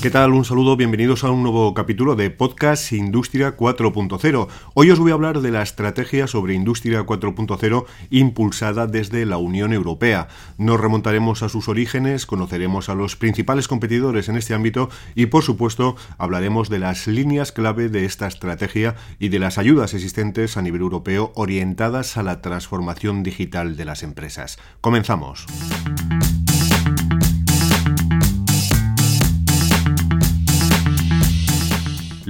¿Qué tal? Un saludo, bienvenidos a un nuevo capítulo de Podcast Industria 4.0. Hoy os voy a hablar de la estrategia sobre Industria 4.0 impulsada desde la Unión Europea. Nos remontaremos a sus orígenes, conoceremos a los principales competidores en este ámbito y por supuesto hablaremos de las líneas clave de esta estrategia y de las ayudas existentes a nivel europeo orientadas a la transformación digital de las empresas. Comenzamos.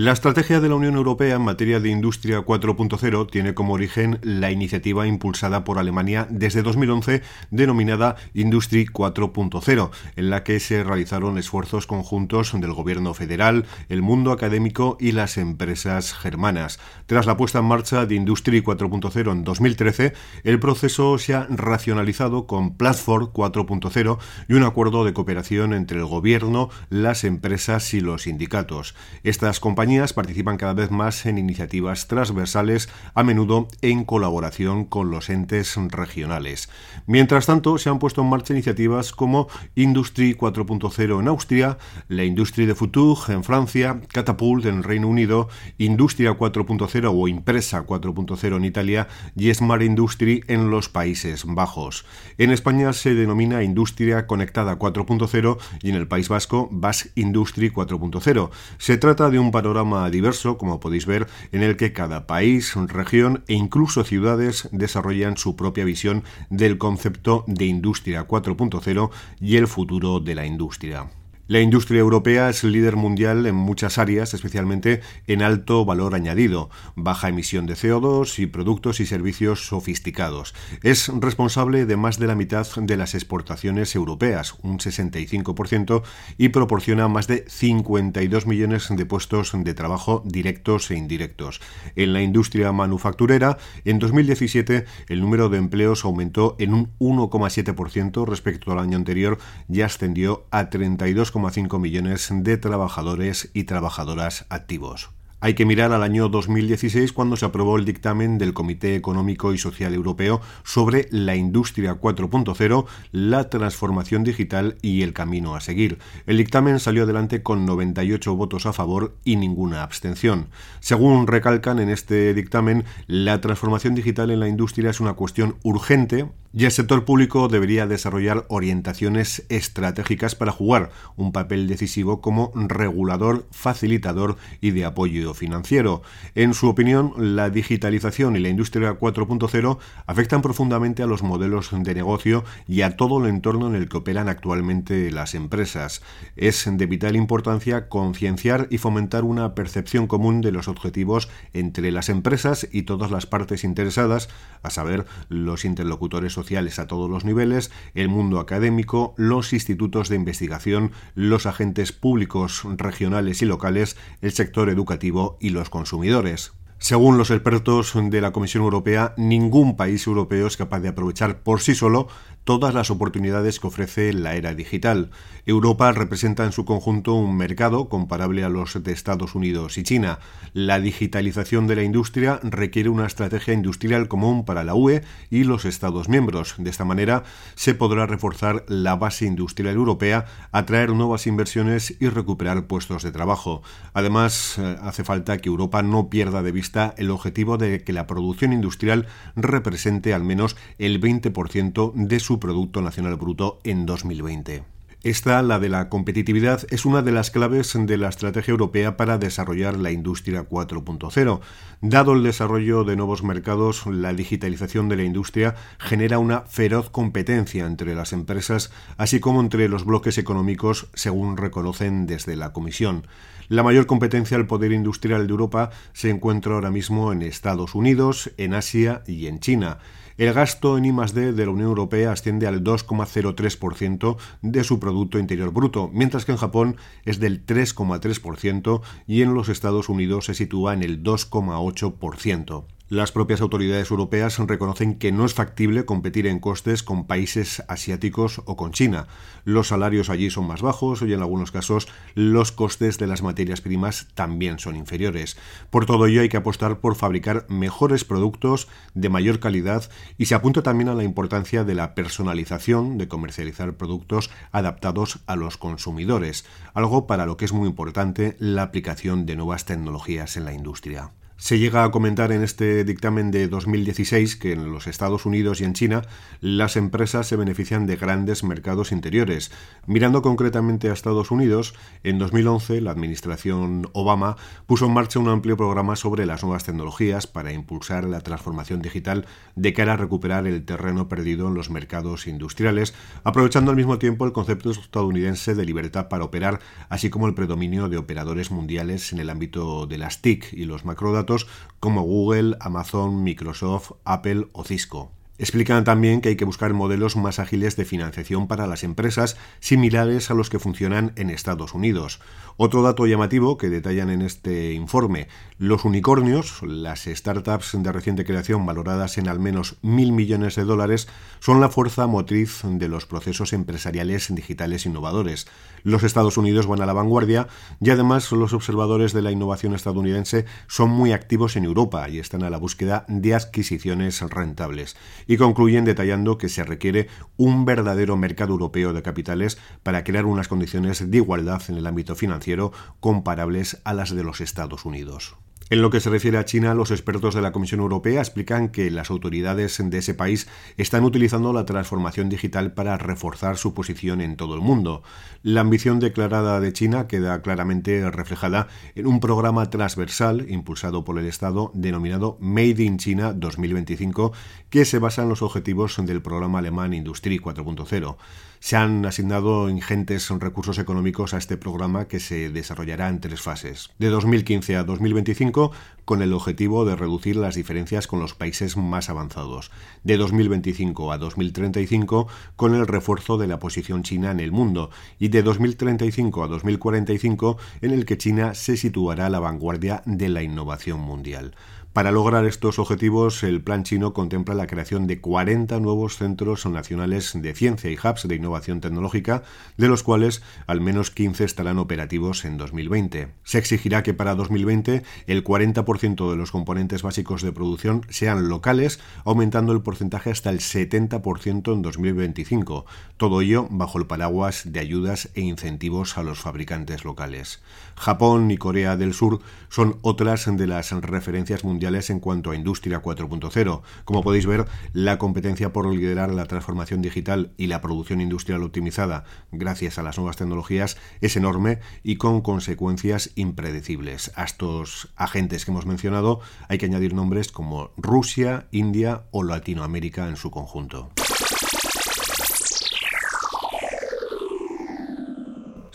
La estrategia de la Unión Europea en materia de Industria 4.0 tiene como origen la iniciativa impulsada por Alemania desde 2011 denominada Industry 4.0, en la que se realizaron esfuerzos conjuntos del gobierno federal, el mundo académico y las empresas germanas. Tras la puesta en marcha de Industry 4.0 en 2013, el proceso se ha racionalizado con Platform 4.0 y un acuerdo de cooperación entre el gobierno, las empresas y los sindicatos. Estas compañías participan cada vez más en iniciativas transversales, a menudo en colaboración con los entes regionales. Mientras tanto, se han puesto en marcha iniciativas como Industry 4.0 en Austria, la Industrie de Futur en Francia, Catapult en Reino Unido, Industria 4.0 o Impresa 4.0 en Italia y Smart Industry en los Países Bajos. En España se denomina Industria Conectada 4.0 y en el País Vasco Basque Industry 4.0. Se trata de un panorama diverso, como podéis ver, en el que cada país, región e incluso ciudades desarrollan su propia visión del concepto de industria 4.0 y el futuro de la industria. La industria europea es líder mundial en muchas áreas, especialmente en alto valor añadido, baja emisión de CO2 y productos y servicios sofisticados. Es responsable de más de la mitad de las exportaciones europeas, un 65%, y proporciona más de 52 millones de puestos de trabajo directos e indirectos. En la industria manufacturera, en 2017 el número de empleos aumentó en un 1,7% respecto al año anterior y ascendió a 32, 5 millones de trabajadores y trabajadoras activos. Hay que mirar al año 2016 cuando se aprobó el dictamen del Comité Económico y Social Europeo sobre la industria 4.0, la transformación digital y el camino a seguir. El dictamen salió adelante con 98 votos a favor y ninguna abstención. Según recalcan en este dictamen, la transformación digital en la industria es una cuestión urgente y el sector público debería desarrollar orientaciones estratégicas para jugar un papel decisivo como regulador, facilitador y de apoyo financiero. En su opinión, la digitalización y la industria 4.0 afectan profundamente a los modelos de negocio y a todo el entorno en el que operan actualmente las empresas. Es de vital importancia concienciar y fomentar una percepción común de los objetivos entre las empresas y todas las partes interesadas, a saber, los interlocutores sociales a todos los niveles, el mundo académico, los institutos de investigación, los agentes públicos regionales y locales, el sector educativo y los consumidores. Según los expertos de la Comisión Europea, ningún país europeo es capaz de aprovechar por sí solo todas las oportunidades que ofrece la era digital. Europa representa en su conjunto un mercado comparable a los de Estados Unidos y China. La digitalización de la industria requiere una estrategia industrial común para la UE y los Estados miembros. De esta manera se podrá reforzar la base industrial europea, atraer nuevas inversiones y recuperar puestos de trabajo. Además, eh, hace falta que Europa no pierda de vista el objetivo de que la producción industrial represente al menos el 20% de su Producto Nacional Bruto en 2020. Esta, la de la competitividad, es una de las claves de la estrategia europea para desarrollar la industria 4.0. Dado el desarrollo de nuevos mercados, la digitalización de la industria genera una feroz competencia entre las empresas, así como entre los bloques económicos, según reconocen desde la Comisión. La mayor competencia al poder industrial de Europa se encuentra ahora mismo en Estados Unidos, en Asia y en China. El gasto en I+D de la Unión Europea asciende al 2,03% de su Producto Interior Bruto, mientras que en Japón es del 3,3% y en los Estados Unidos se sitúa en el 2,8%. Las propias autoridades europeas reconocen que no es factible competir en costes con países asiáticos o con China. Los salarios allí son más bajos y en algunos casos los costes de las materias primas también son inferiores. Por todo ello hay que apostar por fabricar mejores productos de mayor calidad y se apunta también a la importancia de la personalización, de comercializar productos adaptados a los consumidores, algo para lo que es muy importante la aplicación de nuevas tecnologías en la industria. Se llega a comentar en este dictamen de 2016 que en los Estados Unidos y en China las empresas se benefician de grandes mercados interiores. Mirando concretamente a Estados Unidos, en 2011 la administración Obama puso en marcha un amplio programa sobre las nuevas tecnologías para impulsar la transformación digital de cara a recuperar el terreno perdido en los mercados industriales, aprovechando al mismo tiempo el concepto estadounidense de libertad para operar, así como el predominio de operadores mundiales en el ámbito de las TIC y los macrodatos como Google, Amazon, Microsoft, Apple o Cisco. Explican también que hay que buscar modelos más ágiles de financiación para las empresas, similares a los que funcionan en Estados Unidos. Otro dato llamativo que detallan en este informe, los unicornios, las startups de reciente creación valoradas en al menos mil millones de dólares, son la fuerza motriz de los procesos empresariales digitales innovadores. Los Estados Unidos van a la vanguardia y además los observadores de la innovación estadounidense son muy activos en Europa y están a la búsqueda de adquisiciones rentables. Y concluyen detallando que se requiere un verdadero mercado europeo de capitales para crear unas condiciones de igualdad en el ámbito financiero comparables a las de los Estados Unidos. En lo que se refiere a China, los expertos de la Comisión Europea explican que las autoridades de ese país están utilizando la transformación digital para reforzar su posición en todo el mundo. La ambición declarada de China queda claramente reflejada en un programa transversal impulsado por el Estado denominado Made in China 2025, que se basa en los objetivos del programa alemán Industrie 4.0. Se han asignado ingentes recursos económicos a este programa que se desarrollará en tres fases. De 2015 a 2025, con el objetivo de reducir las diferencias con los países más avanzados. De 2025 a 2035, con el refuerzo de la posición china en el mundo. Y de 2035 a 2045, en el que China se situará a la vanguardia de la innovación mundial. Para lograr estos objetivos, el plan chino contempla la creación de 40 nuevos centros nacionales de ciencia y hubs de innovación tecnológica, de los cuales al menos 15 estarán operativos en 2020. Se exigirá que para 2020 el 40% de los componentes básicos de producción sean locales, aumentando el porcentaje hasta el 70% en 2025. Todo ello bajo el paraguas de ayudas e incentivos a los fabricantes locales. Japón y Corea del Sur son otras de las referencias en cuanto a Industria 4.0. Como podéis ver, la competencia por liderar la transformación digital y la producción industrial optimizada gracias a las nuevas tecnologías es enorme y con consecuencias impredecibles. A estos agentes que hemos mencionado hay que añadir nombres como Rusia, India o Latinoamérica en su conjunto.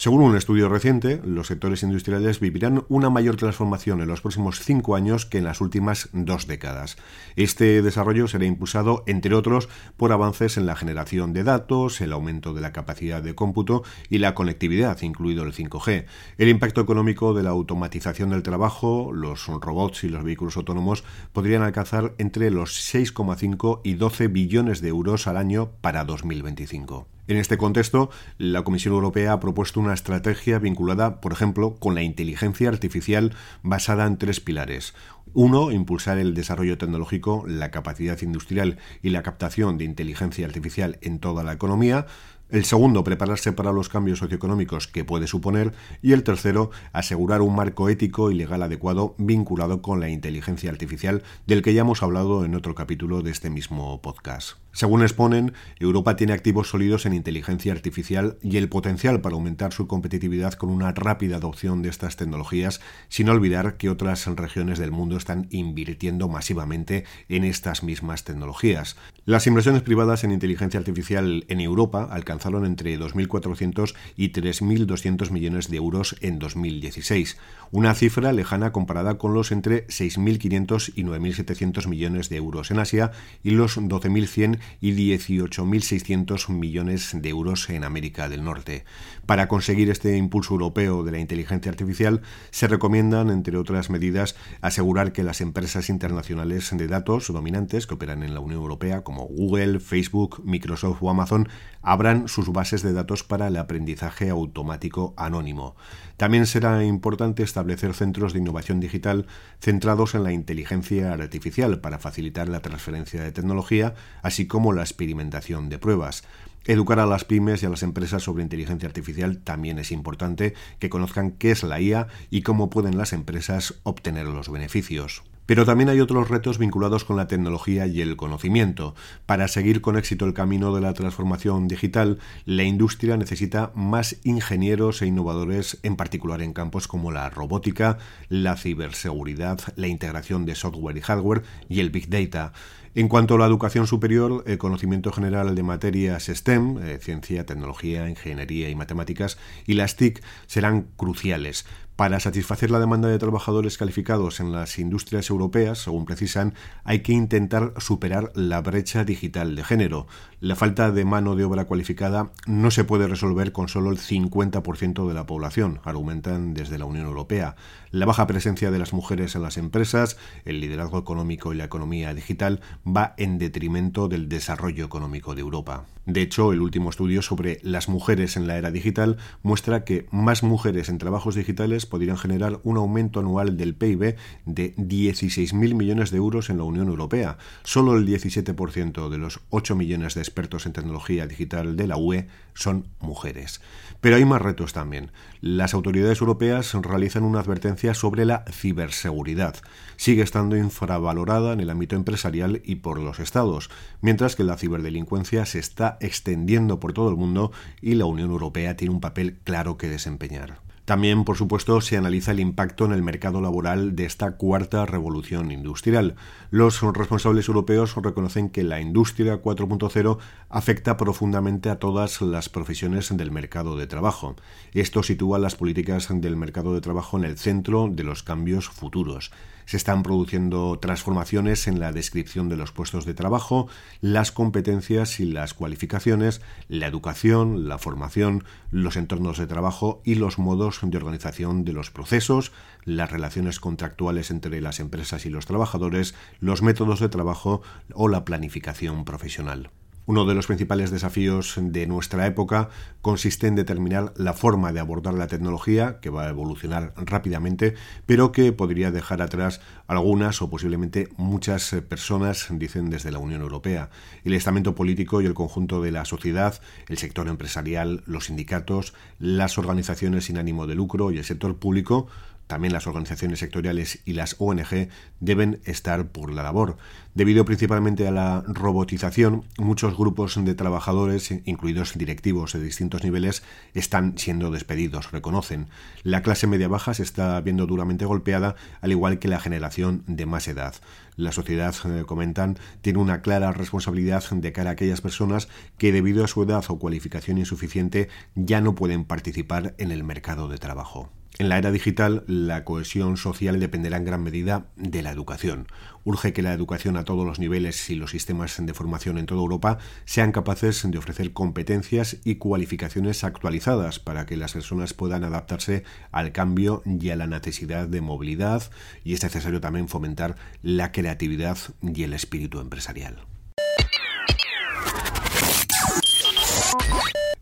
Según un estudio reciente, los sectores industriales vivirán una mayor transformación en los próximos cinco años que en las últimas dos décadas. Este desarrollo será impulsado, entre otros, por avances en la generación de datos, el aumento de la capacidad de cómputo y la conectividad, incluido el 5G. El impacto económico de la automatización del trabajo, los robots y los vehículos autónomos podrían alcanzar entre los 6,5 y 12 billones de euros al año para 2025. En este contexto, la Comisión Europea ha propuesto una estrategia vinculada, por ejemplo, con la inteligencia artificial basada en tres pilares. Uno, impulsar el desarrollo tecnológico, la capacidad industrial y la captación de inteligencia artificial en toda la economía. El segundo, prepararse para los cambios socioeconómicos que puede suponer. Y el tercero, asegurar un marco ético y legal adecuado vinculado con la inteligencia artificial, del que ya hemos hablado en otro capítulo de este mismo podcast. Según exponen, Europa tiene activos sólidos en inteligencia artificial y el potencial para aumentar su competitividad con una rápida adopción de estas tecnologías, sin olvidar que otras regiones del mundo están invirtiendo masivamente en estas mismas tecnologías. Las inversiones privadas en inteligencia artificial en Europa alcanzan entre 2.400 y 3.200 millones de euros en 2016, una cifra lejana comparada con los entre 6.500 y 9.700 millones de euros en Asia y los 12.100 y 18.600 millones de euros en América del Norte. Para conseguir este impulso europeo de la inteligencia artificial, se recomiendan, entre otras medidas, asegurar que las empresas internacionales de datos dominantes que operan en la Unión Europea, como Google, Facebook, Microsoft o Amazon, abran sus bases de datos para el aprendizaje automático anónimo. También será importante establecer centros de innovación digital centrados en la inteligencia artificial para facilitar la transferencia de tecnología, así como la experimentación de pruebas. Educar a las pymes y a las empresas sobre inteligencia artificial también es importante que conozcan qué es la IA y cómo pueden las empresas obtener los beneficios. Pero también hay otros retos vinculados con la tecnología y el conocimiento. Para seguir con éxito el camino de la transformación digital, la industria necesita más ingenieros e innovadores, en particular en campos como la robótica, la ciberseguridad, la integración de software y hardware y el big data. En cuanto a la educación superior, el conocimiento general de materias STEM, eh, ciencia, tecnología, ingeniería y matemáticas, y las TIC serán cruciales. Para satisfacer la demanda de trabajadores calificados en las industrias europeas, según precisan, hay que intentar superar la brecha digital de género. La falta de mano de obra cualificada no se puede resolver con solo el 50% de la población, argumentan desde la Unión Europea. La baja presencia de las mujeres en las empresas, el liderazgo económico y la economía digital va en detrimento del desarrollo económico de Europa. De hecho, el último estudio sobre las mujeres en la era digital muestra que más mujeres en trabajos digitales podrían generar un aumento anual del PIB de 16.000 millones de euros en la Unión Europea. Solo el 17% de los 8 millones de expertos en tecnología digital de la UE son mujeres. Pero hay más retos también. Las autoridades europeas realizan una advertencia sobre la ciberseguridad. Sigue estando infravalorada en el ámbito empresarial y por los estados, mientras que la ciberdelincuencia se está extendiendo por todo el mundo y la Unión Europea tiene un papel claro que desempeñar. También, por supuesto, se analiza el impacto en el mercado laboral de esta cuarta revolución industrial. Los responsables europeos reconocen que la industria 4.0 afecta profundamente a todas las profesiones del mercado de trabajo. Esto sitúa las políticas del mercado de trabajo en el centro de los cambios futuros se están produciendo transformaciones en la descripción de los puestos de trabajo, las competencias y las cualificaciones, la educación, la formación, los entornos de trabajo y los modos de organización de los procesos, las relaciones contractuales entre las empresas y los trabajadores, los métodos de trabajo o la planificación profesional. Uno de los principales desafíos de nuestra época consiste en determinar la forma de abordar la tecnología, que va a evolucionar rápidamente, pero que podría dejar atrás algunas o posiblemente muchas eh, personas, dicen desde la Unión Europea. El estamento político y el conjunto de la sociedad, el sector empresarial, los sindicatos, las organizaciones sin ánimo de lucro y el sector público también las organizaciones sectoriales y las ONG deben estar por la labor. Debido principalmente a la robotización, muchos grupos de trabajadores, incluidos directivos de distintos niveles, están siendo despedidos, reconocen. La clase media-baja se está viendo duramente golpeada, al igual que la generación de más edad. La sociedad, eh, comentan, tiene una clara responsabilidad de cara a aquellas personas que debido a su edad o cualificación insuficiente ya no pueden participar en el mercado de trabajo. En la era digital, la cohesión social dependerá en gran medida de la educación. Urge que la educación a todos los niveles y los sistemas de formación en toda Europa sean capaces de ofrecer competencias y cualificaciones actualizadas para que las personas puedan adaptarse al cambio y a la necesidad de movilidad y es necesario también fomentar la creatividad y el espíritu empresarial.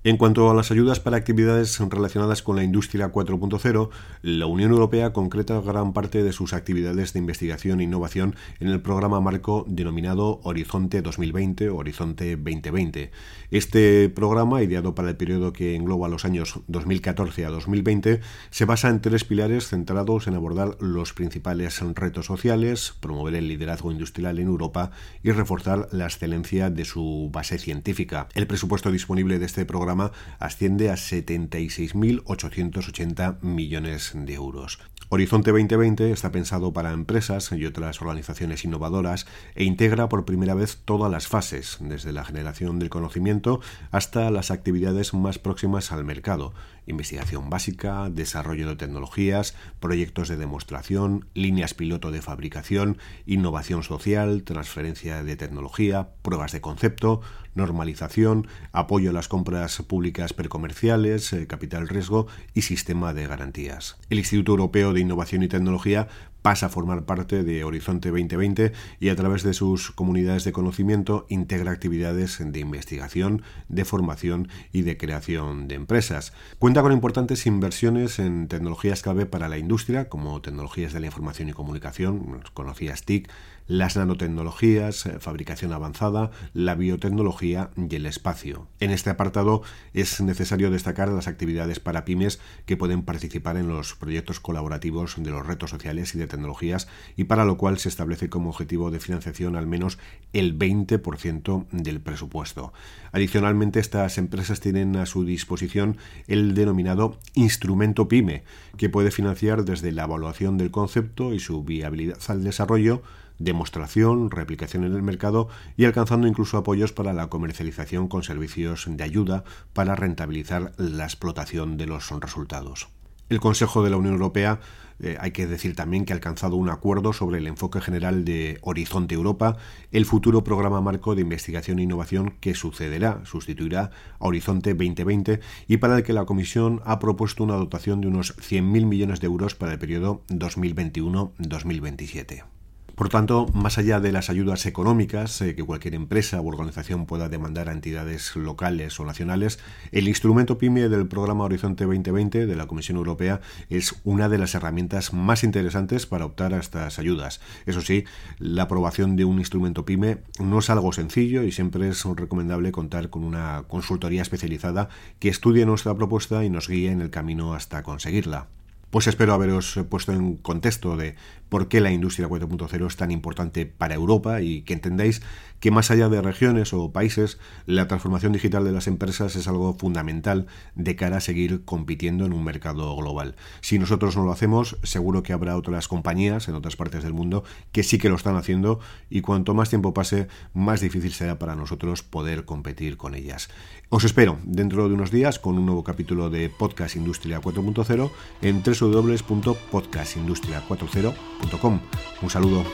En cuanto a las ayudas para actividades relacionadas con la industria 4.0, la Unión Europea concreta gran parte de sus actividades de investigación e innovación en el programa marco denominado Horizonte 2020 o Horizonte 2020. Este programa, ideado para el periodo que engloba los años 2014 a 2020, se basa en tres pilares centrados en abordar los principales retos sociales, promover el liderazgo industrial en Europa y reforzar la excelencia de su base científica. El presupuesto disponible de este programa asciende a 76.880 millones de euros. Horizonte 2020 está pensado para empresas y otras organizaciones innovadoras e integra por primera vez todas las fases, desde la generación del conocimiento hasta las actividades más próximas al mercado, investigación básica, desarrollo de tecnologías, proyectos de demostración, líneas piloto de fabricación, innovación social, transferencia de tecnología, pruebas de concepto, normalización, apoyo a las compras públicas precomerciales, eh, capital riesgo y sistema de garantías. El Instituto Europeo de Innovación y Tecnología pasa a formar parte de Horizonte 2020 y a través de sus comunidades de conocimiento integra actividades de investigación, de formación y de creación de empresas. Cuenta con importantes inversiones en tecnologías clave para la industria, como tecnologías de la información y comunicación, conocidas TIC, las nanotecnologías, eh, fabricación avanzada, la biotecnología y el espacio. En este apartado es necesario destacar las actividades para pymes que pueden participar en los proyectos colaborativos de los retos sociales y de tecnologías y para lo cual se establece como objetivo de financiación al menos el 20% del presupuesto. Adicionalmente, estas empresas tienen a su disposición el denominado instrumento PYME, que puede financiar desde la evaluación del concepto y su viabilidad al desarrollo, demostración, replicación en el mercado y alcanzando incluso apoyos para la comercialización con servicios de ayuda para rentabilizar la explotación de los resultados. El Consejo de la Unión Europea eh, hay que decir también que ha alcanzado un acuerdo sobre el enfoque general de Horizonte Europa, el futuro programa marco de investigación e innovación que sucederá, sustituirá a Horizonte 2020 y para el que la Comisión ha propuesto una dotación de unos 100.000 millones de euros para el periodo 2021-2027. Por tanto, más allá de las ayudas económicas eh, que cualquier empresa o organización pueda demandar a entidades locales o nacionales, el instrumento PYME del programa Horizonte 2020 de la Comisión Europea es una de las herramientas más interesantes para optar a estas ayudas. Eso sí, la aprobación de un instrumento PYME no es algo sencillo y siempre es recomendable contar con una consultoría especializada que estudie nuestra propuesta y nos guíe en el camino hasta conseguirla. Pues espero haberos puesto en contexto de por qué la industria 4.0 es tan importante para Europa y que entendáis que más allá de regiones o países, la transformación digital de las empresas es algo fundamental de cara a seguir compitiendo en un mercado global. Si nosotros no lo hacemos, seguro que habrá otras compañías en otras partes del mundo que sí que lo están haciendo y cuanto más tiempo pase, más difícil será para nosotros poder competir con ellas. Os espero dentro de unos días con un nuevo capítulo de Podcast Industria 4.0 en www.podcastindustria40.com. Un saludo.